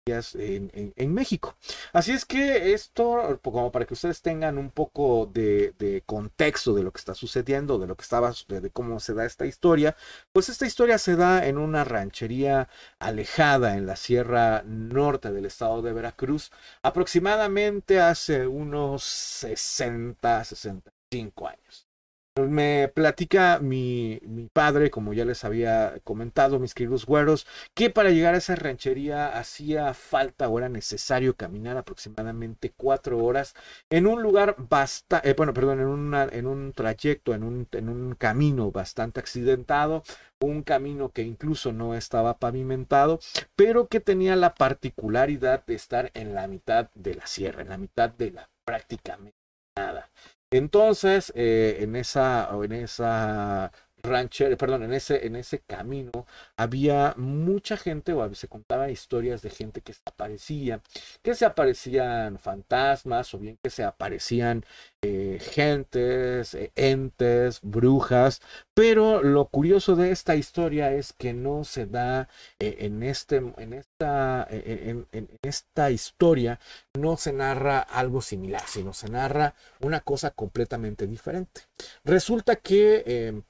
en, México. Así es que esto, como para que ustedes tengan un poco de, contexto de lo que está sucediendo, de lo que estaba, de, cómo se da esta historia, pues esta historia se da en una ranchería alejada en la sierra norte del estado de Veracruz, aproximadamente hace unos 60, 65 años. Me platica mi, mi, padre, como ya les había comentado, mis queridos güeros, que para llegar a esa ranchería hacía falta o era necesario caminar aproximadamente cuatro horas en un lugar bastante, eh, bueno, perdón, en, una, en un trayecto, en un, en un camino bastante accidentado, un camino que incluso no estaba pavimentado, pero que tenía la particularidad de estar en la mitad de la sierra, en la mitad de la prácticamente nada. Entonces, eh, en, esa, en esa ranchero, perdón, en ese, en ese camino había mucha gente, o se contaba historias de gente que se aparecía, que se aparecían fantasmas, o bien que se aparecían eh, gentes, eh, entes, brujas, pero lo curioso de esta historia es que no se da eh, en, este, en, esta, en, en, esta historia, no se narra algo similar, sino se narra una cosa completamente diferente. Resulta que em,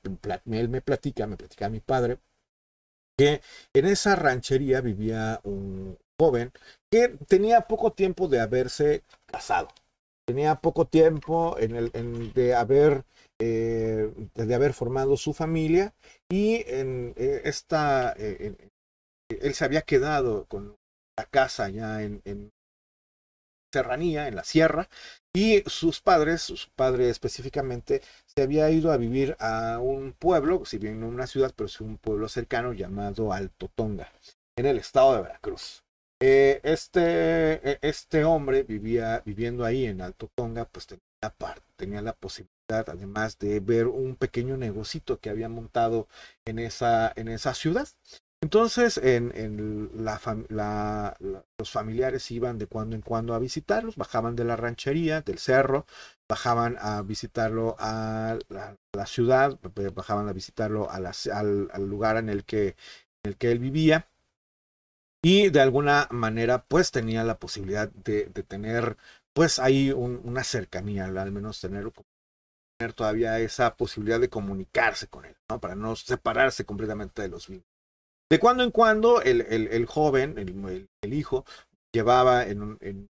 él me platica, me platica mi padre, que en esa ranchería vivía un joven que tenía poco tiempo de haberse casado. Tenía poco tiempo de haber eh, de haber formado su familia y en eh, esta eh, él se había quedado con la casa ya en, serranía, en la sierra, y sus padres, su padre específicamente, se había ido a vivir a un pueblo, si bien no una ciudad, pero es un pueblo cercano llamado Alto Tonga, en el estado de Veracruz. Eh, este, e, este hombre vivía viviendo ahí en Alto Tonga, pues tenía la, tenía la posibilidad, además de ver un pequeño negocito que había montado en esa, en esa ciudad. Entonces, en, la, los familiares iban de cuando en cuando a visitarlos, bajaban de la ranchería, del cerro, bajaban a visitarlo a la, ciudad, bajaban a visitarlo al, lugar en el, que, en el que él vivía. Y de alguna manera, pues tenía la posibilidad de, tener, pues ahí una cercanía, al menos tener, todavía esa posibilidad de comunicarse con él, ¿no? Para no separarse completamente de los vínculos. De cuando en cuando el, el, joven, el, el, hijo, llevaba en, en,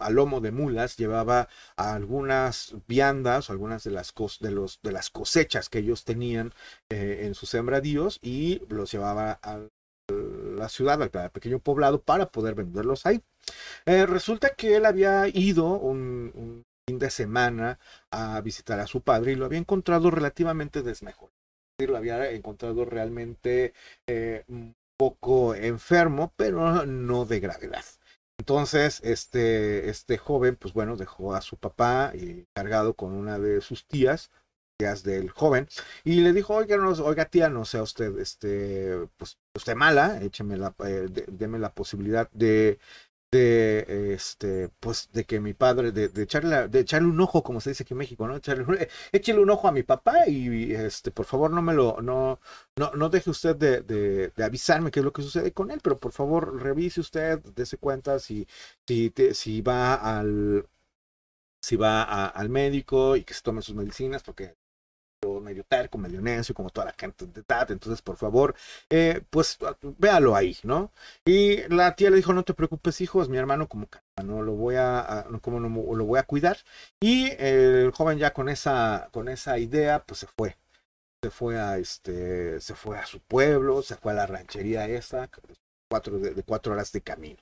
a lomo de mulas, llevaba algunas viandas o algunas de las, de, los, de las cosechas que ellos tenían eh, en sus sembradíos y los llevaba a la ciudad, al pequeño poblado, para poder venderlos ahí. Eh, resulta que él había ido un, un, fin de semana a visitar a su padre y lo había encontrado relativamente desmejorado lo había encontrado realmente eh, un poco enfermo, pero no de gravedad. Entonces, este, este joven, pues bueno, dejó a su papá y cargado con una de sus tías, tías del joven, y le dijo, oiga, tía, no sea usted, este, pues usted mala, écheme la, eh, la posibilidad de de este pues de que mi padre de, de, echarle de echarle un ojo como se dice aquí en México no echarle échele un ojo a mi papá y este por favor no me lo no no, no deje usted de, de, de, avisarme qué es lo que sucede con él pero por favor revise usted dése cuenta si si si va al si va al médico y que se tome sus medicinas porque medio terco, medio necio, como toda la gente de edad. Entonces, por favor, eh, pues véalo ahí, ¿no? Y la tía le dijo, no te preocupes, hijo, es mi hermano, como no lo voy a, como no lo voy a cuidar. Y el joven ya con esa, con esa idea, pues se fue. Se fue a este, se fue a su pueblo, se fue a la ranchería esa, cuatro, de cuatro horas de camino.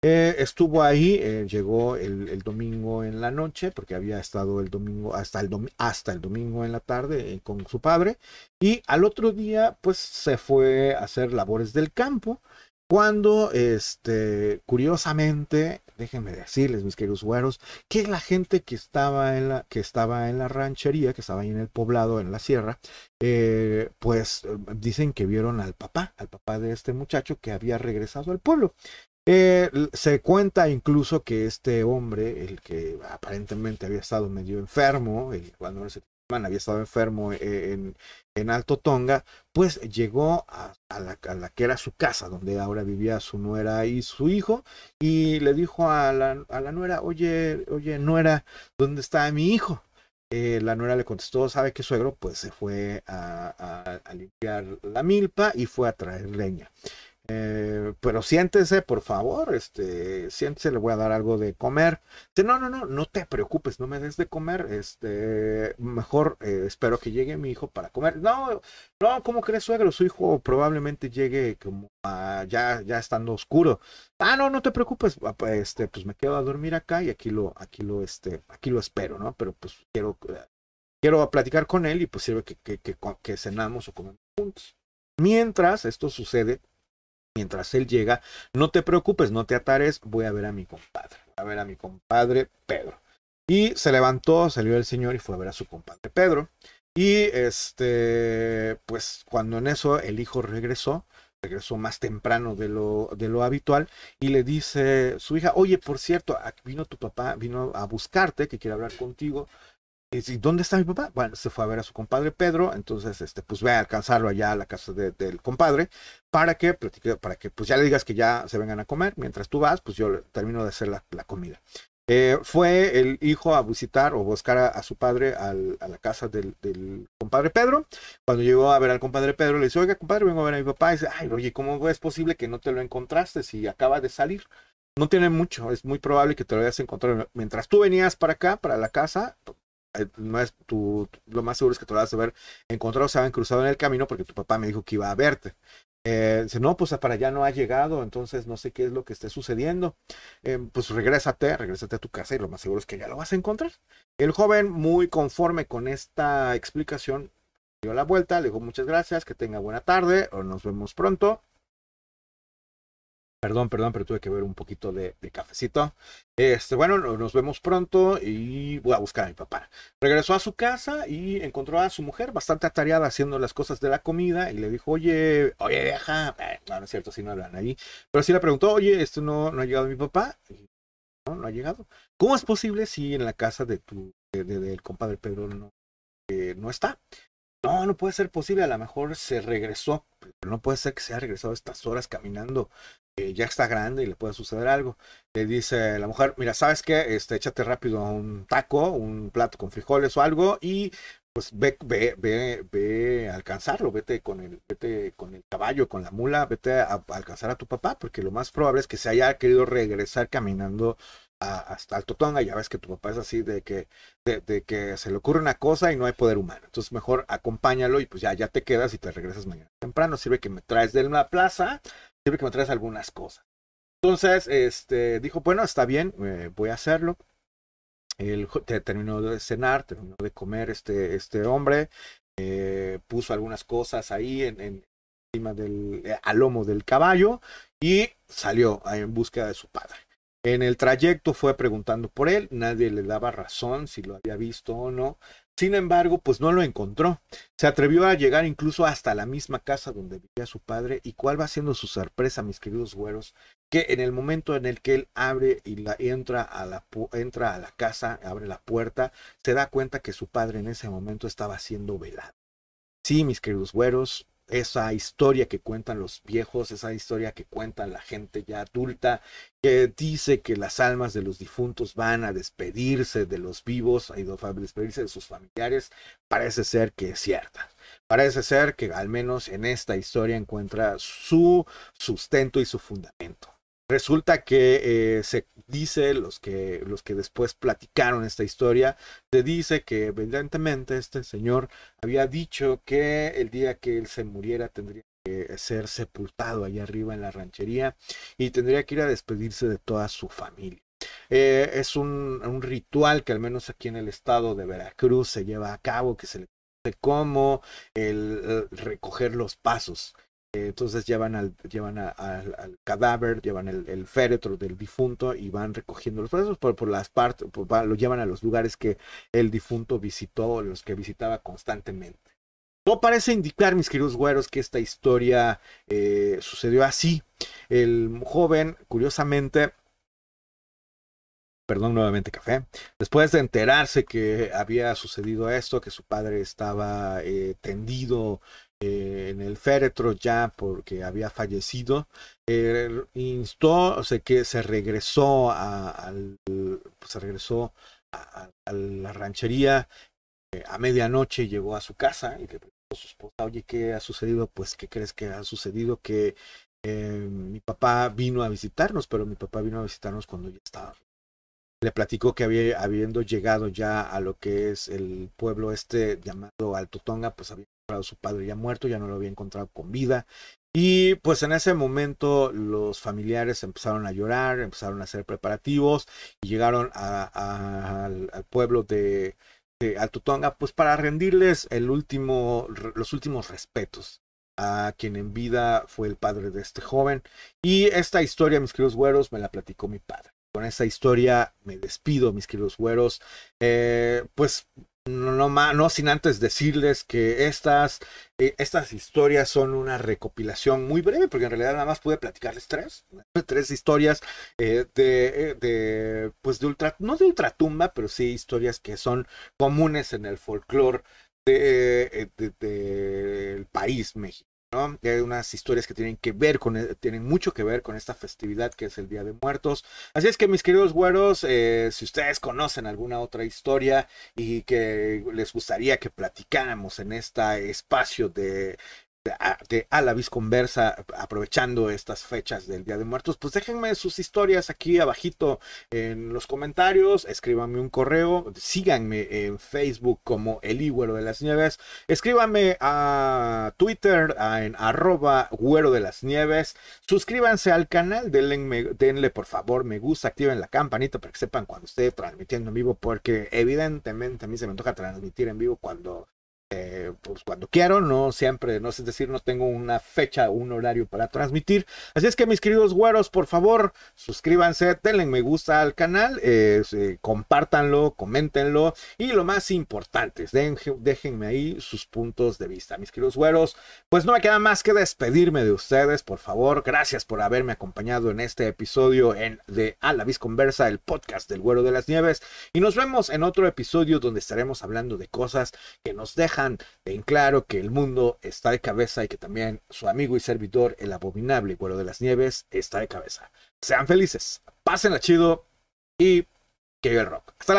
Eh, estuvo ahí, eh, llegó el, domingo en la noche, porque había estado el domingo hasta el, hasta el domingo en la tarde eh, con su padre, y al otro día, pues se fue a hacer labores del campo, cuando, este, curiosamente, déjenme decirles, mis queridos güeros, que la gente que estaba en la, que estaba en la ranchería, que estaba ahí en el poblado, en la sierra, pues dicen que vieron al papá, al papá de este muchacho que había regresado al pueblo. Eh, se cuenta incluso que este hombre, el que aparentemente había estado medio enfermo, el, cuando ese había estado enfermo eh, en, en, Alto Tonga, pues llegó a, la, que era su casa, donde ahora vivía su nuera y su hijo, y le dijo a la, a la nuera, oye, oye, nuera, ¿dónde está mi hijo? Eh, la nuera le contestó, ¿sabe qué suegro? Pues se fue a, a limpiar la milpa y fue a traer leña. Eh, pero siéntese, por favor, este, siéntese, le voy a dar algo de comer. no, no, no, no te preocupes, no me des de comer, este, mejor eh, espero que llegue mi hijo para comer. No, no, ¿cómo crees, suegro? Su hijo probablemente llegue como ya, ya estando oscuro. Ah, no, no te preocupes, este, pues me quedo a dormir acá y aquí lo, aquí lo, este, aquí lo espero, ¿no? Pero pues quiero, quiero platicar con él y pues sirve que, que, que, que cenamos o comemos juntos. Mientras esto sucede, mientras él llega, no te preocupes, no te atares, voy a ver a mi compadre, a ver a mi compadre Pedro. Y se levantó, salió el señor y fue a ver a su compadre Pedro. Y este, pues cuando en eso el hijo regresó, regresó más temprano de lo, de lo habitual y le dice su hija, oye, por cierto, vino tu papá, vino a buscarte, que quiere hablar contigo. Y ¿dónde está mi papá? Bueno, se fue a ver a su compadre Pedro, entonces, este, pues ve a alcanzarlo allá a la casa del compadre para que, para que, pues ya le digas que ya se vengan a comer. Mientras tú vas, pues yo termino de hacer la, la comida. Eh, fue el hijo a visitar o buscar a, su padre a la casa del, compadre Pedro. Cuando llegó a ver al compadre Pedro, le dice, oiga, compadre, vengo a ver a mi papá. Y dice, ay, oye, ¿cómo es posible que no te lo encontraste si acaba de salir? No tiene mucho, es muy probable que te lo hayas encontrado. Mientras tú venías para acá, para la casa, eh, no es tu, lo más seguro es que te lo vas a ver encontrado, se habían cruzado en el camino porque tu papá me dijo que iba a verte. Eh, dice, no, pues para allá no ha llegado, entonces no sé qué es lo que esté sucediendo. Eh, pues regrésate, regrésate a tu casa y lo más seguro es que ya lo vas a encontrar. El joven, muy conforme con esta explicación, dio la vuelta, le dijo muchas gracias, que tenga buena tarde, o nos vemos pronto. Perdón, perdón, pero tuve que ver un poquito de, cafecito. Este, bueno, nos vemos pronto y voy a buscar a mi papá. Regresó a su casa y encontró a su mujer bastante atareada haciendo las cosas de la comida y le dijo, oye, oye, vieja, eh, no, no es cierto, si no hablan ahí. Pero sí le preguntó, oye, esto no, no ha llegado mi papá. no, no ha llegado. ¿Cómo es posible si en la casa de tu, del compadre Pedro no, eh, no está? No, no puede ser posible, a lo mejor se regresó, pero no puede ser que se haya regresado estas horas caminando ya está grande y le puede suceder algo. Le dice la mujer, mira, ¿sabes qué? Este, échate rápido un taco, un plato con frijoles o algo y pues ve, ve, ve, ve a alcanzarlo, vete con el, vete con el caballo, con la mula, vete a, alcanzar a tu papá, porque lo más probable es que se haya querido regresar caminando hasta el Totonga, ya ves que tu papá es así de que, de, que se le ocurre una cosa y no hay poder humano. Entonces mejor acompáñalo y pues ya, ya te quedas y te regresas mañana temprano. Sirve que me traes de una plaza que me traes algunas cosas. Entonces, este, dijo, bueno, está bien, eh, voy a hacerlo. Él terminó de cenar, terminó de comer este, este hombre, eh, puso algunas cosas ahí en, encima del, eh, al lomo del caballo y salió en búsqueda de su padre. En el trayecto fue preguntando por él, nadie le daba razón si lo había visto o no. Sin embargo, pues no lo encontró. Se atrevió a llegar incluso hasta la misma casa donde vivía su padre. ¿Y cuál va siendo su sorpresa, mis queridos güeros? Que en el momento en el que él abre y la, entra, a la, entra a la casa, abre la puerta, se da cuenta que su padre en ese momento estaba siendo velado. Sí, mis queridos güeros, esa historia que cuentan los viejos, esa historia que cuenta la gente ya adulta, que dice que las almas de los difuntos van a despedirse de los vivos, a despedirse de sus familiares, parece ser que es cierta. Parece ser que al menos en esta historia encuentra su sustento y su fundamento. Resulta que eh, se dice, los que, los que después platicaron esta historia, se dice que evidentemente este señor había dicho que el día que él se muriera tendría que ser sepultado allá arriba en la ranchería y tendría que ir a despedirse de toda su familia. Eh, es un, un, ritual que al menos aquí en el estado de Veracruz se lleva a cabo, que se le conoce como el recoger los pasos entonces llevan al, cadáver, llevan el, féretro del difunto y van recogiendo los brazos por, por las partes, lo llevan a los lugares que el difunto visitó, los que visitaba constantemente. No parece indicar, mis queridos güeros, que esta historia eh, sucedió así. El joven, curiosamente, perdón nuevamente café, después de enterarse que había sucedido esto, que su padre estaba eh, tendido eh, en el féretro ya porque había fallecido, eh, instó, o sea, que se regresó a, al, se regresó a, la ranchería eh, a medianoche, llegó a su casa y le preguntó a su esposa, oye, ¿qué ha sucedido? Pues, ¿qué crees que ha sucedido? Que mi papá vino a visitarnos, pero mi papá vino a visitarnos cuando ya estaba le platicó que había, habiendo llegado ya a lo que es el pueblo este llamado Alto Tonga, pues había su padre ya muerto, ya no lo había encontrado con vida. Y pues en ese momento los familiares empezaron a llorar, empezaron a hacer preparativos y llegaron al, pueblo de, Alto Tonga pues para rendirles el último, los últimos respetos a quien en vida fue el padre de este joven. Y esta historia, mis queridos güeros, me la platicó mi padre. Con esta historia me despido, mis queridos güeros. Eh, pues no, no, sin antes decirles que estas, eh, estas historias son una recopilación muy breve, porque en realidad nada más pude platicarles tres, tres historias eh, de, de, pues de ultra, no de ultratumba, pero sí historias que son comunes en el folclore del de, de, país México. Hay unas historias que tienen que ver con, e, tienen mucho que ver con esta festividad que es el Día de Muertos. Así es que mis queridos güeros, eh, si ustedes conocen alguna otra historia y que les gustaría que platicáramos en este espacio de de, a la Conversa, aprovechando estas fechas del Día de Muertos, pues déjenme sus historias aquí abajito en los comentarios, escríbanme un correo, síganme en Facebook como El Güero de las Nieves, escríbanme a Twitter en arroba Güero de las Nieves, suscríbanse al canal, denle, denle por favor me gusta, activen la campanita para que sepan cuando esté transmitiendo en vivo, porque evidentemente a mí se me toca transmitir en vivo cuando eh, pues cuando quiero, no siempre, no es decir, no tengo una fecha, un horario para transmitir. Así es que mis queridos güeros, por favor, suscríbanse, denle me gusta al canal, eh, compártanlo, coméntenlo y lo más importante, déjenme ahí sus puntos de vista. Mis queridos güeros, pues no me queda más que despedirme de ustedes, por favor. Gracias por haberme acompañado en este episodio en de A la Conversa, el podcast del güero de las nieves. Y nos vemos en otro episodio donde estaremos hablando de cosas que nos dejan en claro que el mundo está de cabeza y que también su amigo y servidor, el abominable Güero de las Nieves, está de cabeza. Sean felices, pásenla chido y que viva el rock. Hasta